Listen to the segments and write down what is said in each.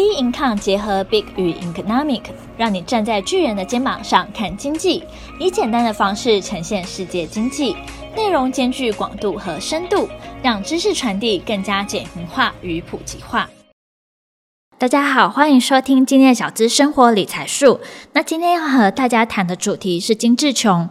B Income 结合 Big 与 Economic，让你站在巨人的肩膀上看经济，以简单的方式呈现世界经济，内容兼具广度和深度，让知识传递更加简明化与普及化。大家好，欢迎收听今天的小资生活理财术。那今天要和大家谈的主题是精致穷。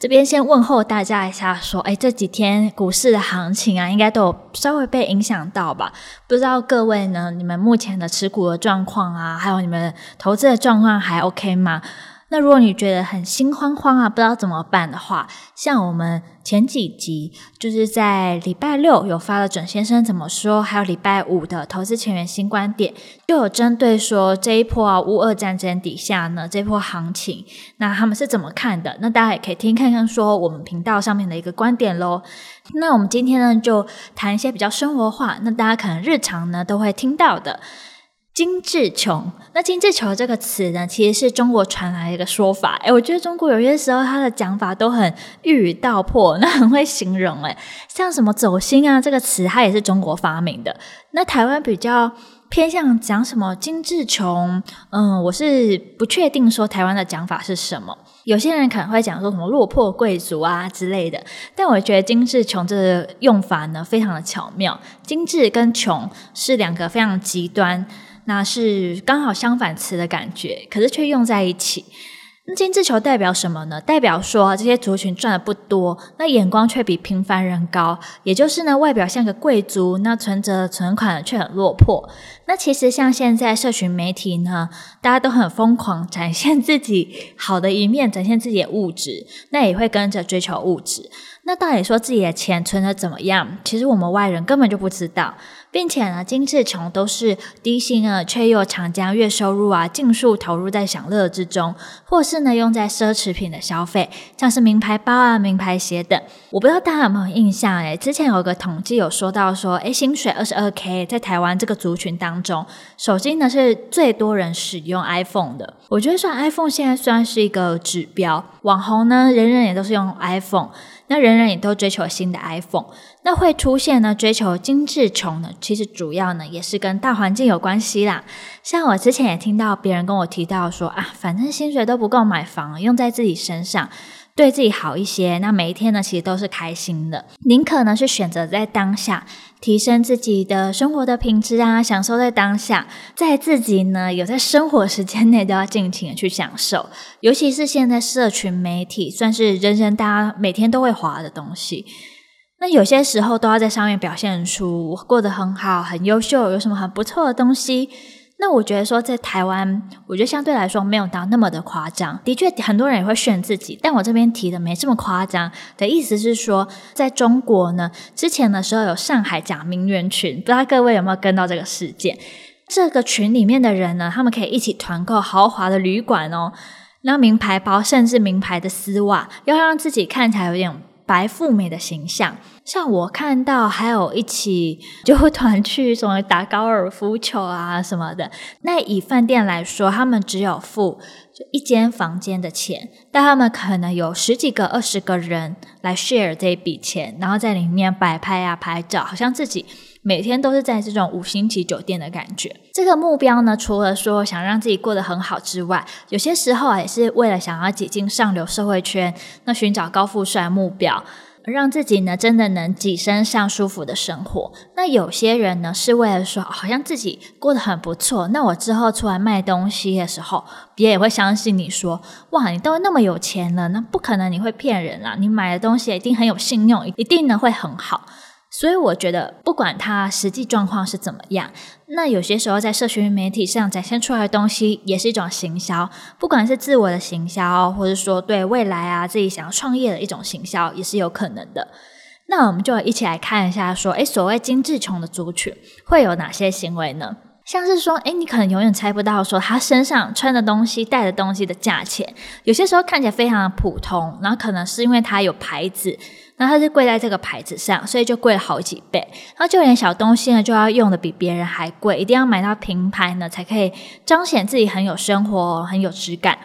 这边先问候大家一下，说，哎，这几天股市的行情啊，应该都有稍微被影响到吧？不知道各位呢，你们目前的持股的状况啊，还有你们投资的状况还 OK 吗？那如果你觉得很心慌慌啊，不知道怎么办的话，像我们前几集就是在礼拜六有发了准先生怎么说，还有礼拜五的投资前沿新观点，就有针对说这一波啊乌俄战争底下呢这波行情，那他们是怎么看的？那大家也可以听看看说我们频道上面的一个观点喽。那我们今天呢就谈一些比较生活化，那大家可能日常呢都会听到的。精致穷，那精致穷这个词呢，其实是中国传来的一个说法。诶，我觉得中国有些时候它的讲法都很一语道破，那很会形容。诶，像什么走心啊这个词，它也是中国发明的。那台湾比较偏向讲什么精致穷，嗯，我是不确定说台湾的讲法是什么。有些人可能会讲说什么落魄贵族啊之类的，但我觉得精致穷这个用法呢，非常的巧妙。精致跟穷是两个非常极端。那是刚好相反词的感觉，可是却用在一起。那精致球代表什么呢？代表说这些族群赚的不多，那眼光却比平凡人高，也就是呢，外表像个贵族，那存折存款却很落魄。那其实像现在社群媒体呢，大家都很疯狂展现自己好的一面，展现自己的物质，那也会跟着追求物质。那到底说自己的钱存得怎么样？其实我们外人根本就不知道。并且呢，精致穷都是低薪啊，却又常将月收入啊尽数投入在享乐之中，或是呢用在奢侈品的消费，像是名牌包啊、名牌鞋等。我不知道大家有没有印象？诶，之前有个统计有说到说，诶，薪水二十二 K，在台湾这个族群当中，手机呢是最多人使用 iPhone 的。我觉得说 iPhone 现在算是一个指标，网红呢人人也都是用 iPhone。那人人也都追求新的 iPhone，那会出现呢追求精致穷呢，其实主要呢也是跟大环境有关系啦。像我之前也听到别人跟我提到说啊，反正薪水都不够买房，用在自己身上。对自己好一些，那每一天呢，其实都是开心的。宁可呢是选择在当下提升自己的生活的品质啊，享受在当下，在自己呢有在生活时间内都要尽情的去享受。尤其是现在社群媒体算是人人大家每天都会滑的东西，那有些时候都要在上面表现出过得很好、很优秀，有什么很不错的东西。那我觉得说，在台湾，我觉得相对来说没有到那么的夸张。的确，很多人也会炫自己，但我这边提的没这么夸张的意思是说，在中国呢，之前的时候有上海假名媛群，不知道各位有没有跟到这个事件？这个群里面的人呢，他们可以一起团购豪华的旅馆哦，那名牌包，甚至名牌的丝袜，要让自己看起来有点白富美的形象。像我看到还有一起就会团去什么打高尔夫球啊什么的，那以饭店来说，他们只有富一间房间的钱，但他们可能有十几个、二十个人来 share 这一笔钱，然后在里面摆拍啊、拍照，好像自己每天都是在这种五星级酒店的感觉。这个目标呢，除了说想让自己过得很好之外，有些时候啊也是为了想要挤进上流社会圈，那寻找高富帅目标。让自己呢真的能跻身上舒服的生活。那有些人呢是为了说，好像自己过得很不错。那我之后出来卖东西的时候，别人也会相信你说，哇，你都那么有钱了，那不可能你会骗人啦。你买的东西一定很有信用，一定呢会很好。所以我觉得，不管他实际状况是怎么样，那有些时候在社群媒体上展现出来的东西，也是一种行销。不管是自我的行销，或者说对未来啊自己想要创业的一种行销，也是有可能的。那我们就一起来看一下，说，诶，所谓精致穷的族群会有哪些行为呢？像是说，诶，你可能永远猜不到，说他身上穿的东西、带的东西的价钱，有些时候看起来非常的普通，然后可能是因为它有牌子。那它是贵在这个牌子上，所以就贵了好几倍。然后就连小东西呢，就要用的比别人还贵，一定要买到名牌呢，才可以彰显自己很有生活、很有质感。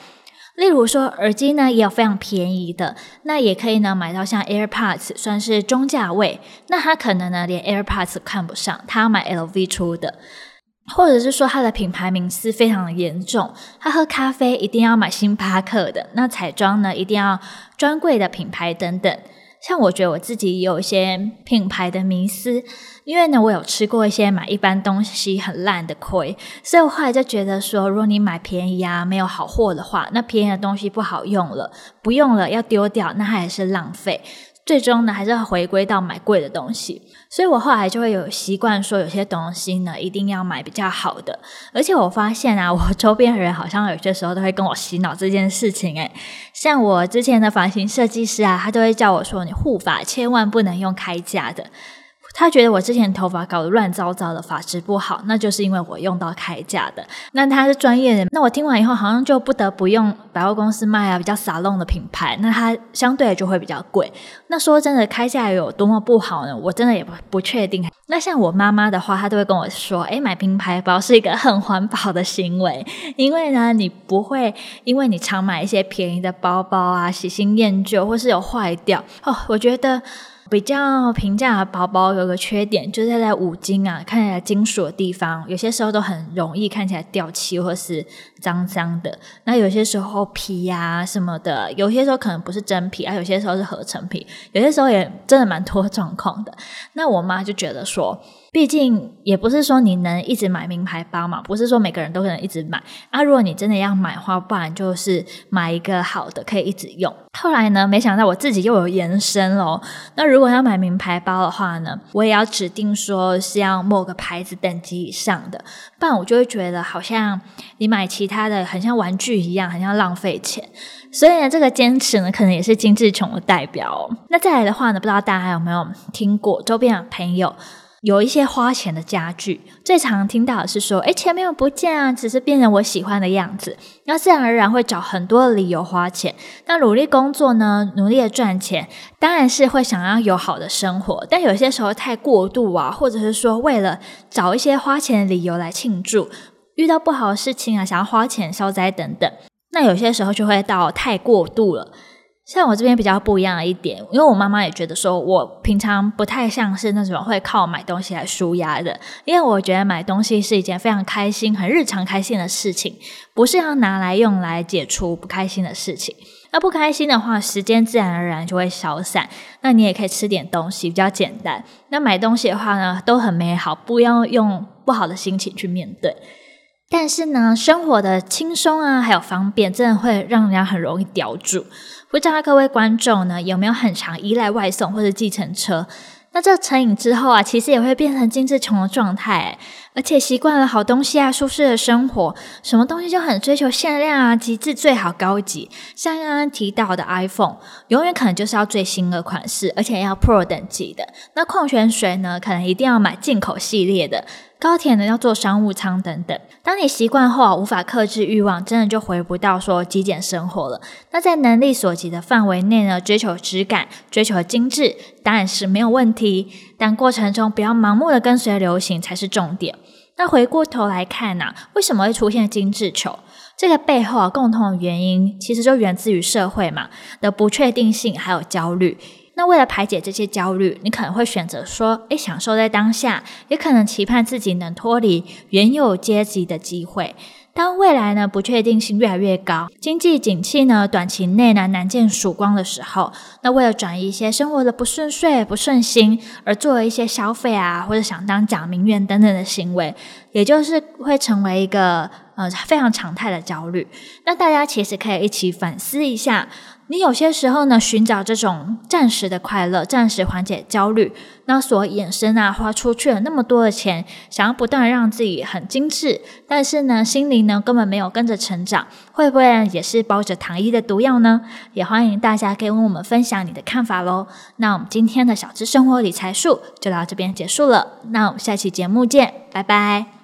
例如说，耳机呢也有非常便宜的，那也可以呢买到像 AirPods，算是中价位。那他可能呢连 AirPods 看不上，他要买 LV 出的。或者是说他的品牌名思非常的严重，他喝咖啡一定要买星巴克的，那彩妆呢一定要专柜的品牌等等。像我觉得我自己有一些品牌的迷思，因为呢我有吃过一些买一般东西很烂的亏，所以我后来就觉得说，如果你买便宜啊没有好货的话，那便宜的东西不好用了，不用了要丢掉，那还是浪费。最终呢，还是要回归到买贵的东西，所以我后来就会有习惯说，有些东西呢，一定要买比较好的。而且我发现啊，我周边的人好像有些时候都会跟我洗脑这件事情，诶，像我之前的发型设计师啊，他都会叫我说，你护发千万不能用开架的。他觉得我之前头发搞得乱糟糟的，发质不好，那就是因为我用到开架的。那他是专业人，那我听完以后好像就不得不用百货公司卖啊比较沙龙的品牌，那它相对就会比较贵。那说真的，开架有多么不好呢？我真的也不不确定。那像我妈妈的话，她都会跟我说：“诶，买名牌包是一个很环保的行为，因为呢，你不会因为你常买一些便宜的包包啊，喜新厌旧或是有坏掉哦。”我觉得。比较平价的包包有个缺点，就是在五金啊，看起来金属的地方，有些时候都很容易看起来掉漆或是脏脏的。那有些时候皮呀、什么的，有些时候可能不是真皮啊，有些时候是合成皮，有些时候也真的蛮多状况的。那我妈就觉得说。毕竟也不是说你能一直买名牌包嘛，不是说每个人都可能一直买啊。如果你真的要买的话，不然就是买一个好的，可以一直用。后来呢，没想到我自己又有延伸咯。那如果要买名牌包的话呢，我也要指定说是要某个牌子等级以上的，不然我就会觉得好像你买其他的很像玩具一样，很像浪费钱。所以呢，这个坚持呢，可能也是精致穷的代表哦。那再来的话呢，不知道大家有没有听过周边的朋友？有一些花钱的家具，最常听到的是说，诶，钱没有不见啊，只是变成我喜欢的样子。那自然而然会找很多的理由花钱。那努力工作呢，努力的赚钱，当然是会想要有好的生活。但有些时候太过度啊，或者是说为了找一些花钱的理由来庆祝，遇到不好的事情啊，想要花钱消灾等等，那有些时候就会到太过度了。像我这边比较不一样的一点，因为我妈妈也觉得说，我平常不太像是那种会靠买东西来舒压的，因为我觉得买东西是一件非常开心、很日常开心的事情，不是要拿来用来解除不开心的事情。那不开心的话，时间自然而然就会消散。那你也可以吃点东西，比较简单。那买东西的话呢，都很美好，不要用不好的心情去面对。但是呢，生活的轻松啊，还有方便，真的会让人家很容易叼住。不知道各位观众呢，有没有很常依赖外送或者计程车？那这成瘾之后啊，其实也会变成精致穷的状态，而且习惯了好东西啊、舒适的生活，什么东西就很追求限量啊、极致、最好、高级。像刚刚提到的 iPhone，永远可能就是要最新的款式，而且要 Pro 等级的。那矿泉水呢，可能一定要买进口系列的。高铁呢，要坐商务舱等等。当你习惯后啊，无法克制欲望，真的就回不到说极简生活了。那在能力所及的范围内呢，追求质感，追求精致，当然是没有问题。但过程中不要盲目的跟随流行才是重点。那回过头来看呐、啊，为什么会出现精致穷？这个背后啊，共同的原因其实就源自于社会嘛的不确定性还有焦虑。那为了排解这些焦虑，你可能会选择说，诶，享受在当下，也可能期盼自己能脱离原有阶级的机会。当未来呢，不确定性越来越高，经济景气呢，短期内呢，难见曙光的时候，那为了转移一些生活的不顺遂、不顺心，而做了一些消费啊，或者想当假名媛等等的行为，也就是会成为一个呃非常常态的焦虑。那大家其实可以一起反思一下。你有些时候呢，寻找这种暂时的快乐，暂时缓解焦虑，那所衍生啊，花出去了那么多的钱，想要不断让自己很精致，但是呢，心灵呢根本没有跟着成长，会不会也是包着糖衣的毒药呢？也欢迎大家可以跟我们分享你的看法喽。那我们今天的小资生活理财术就到这边结束了，那我们下期节目见，拜拜。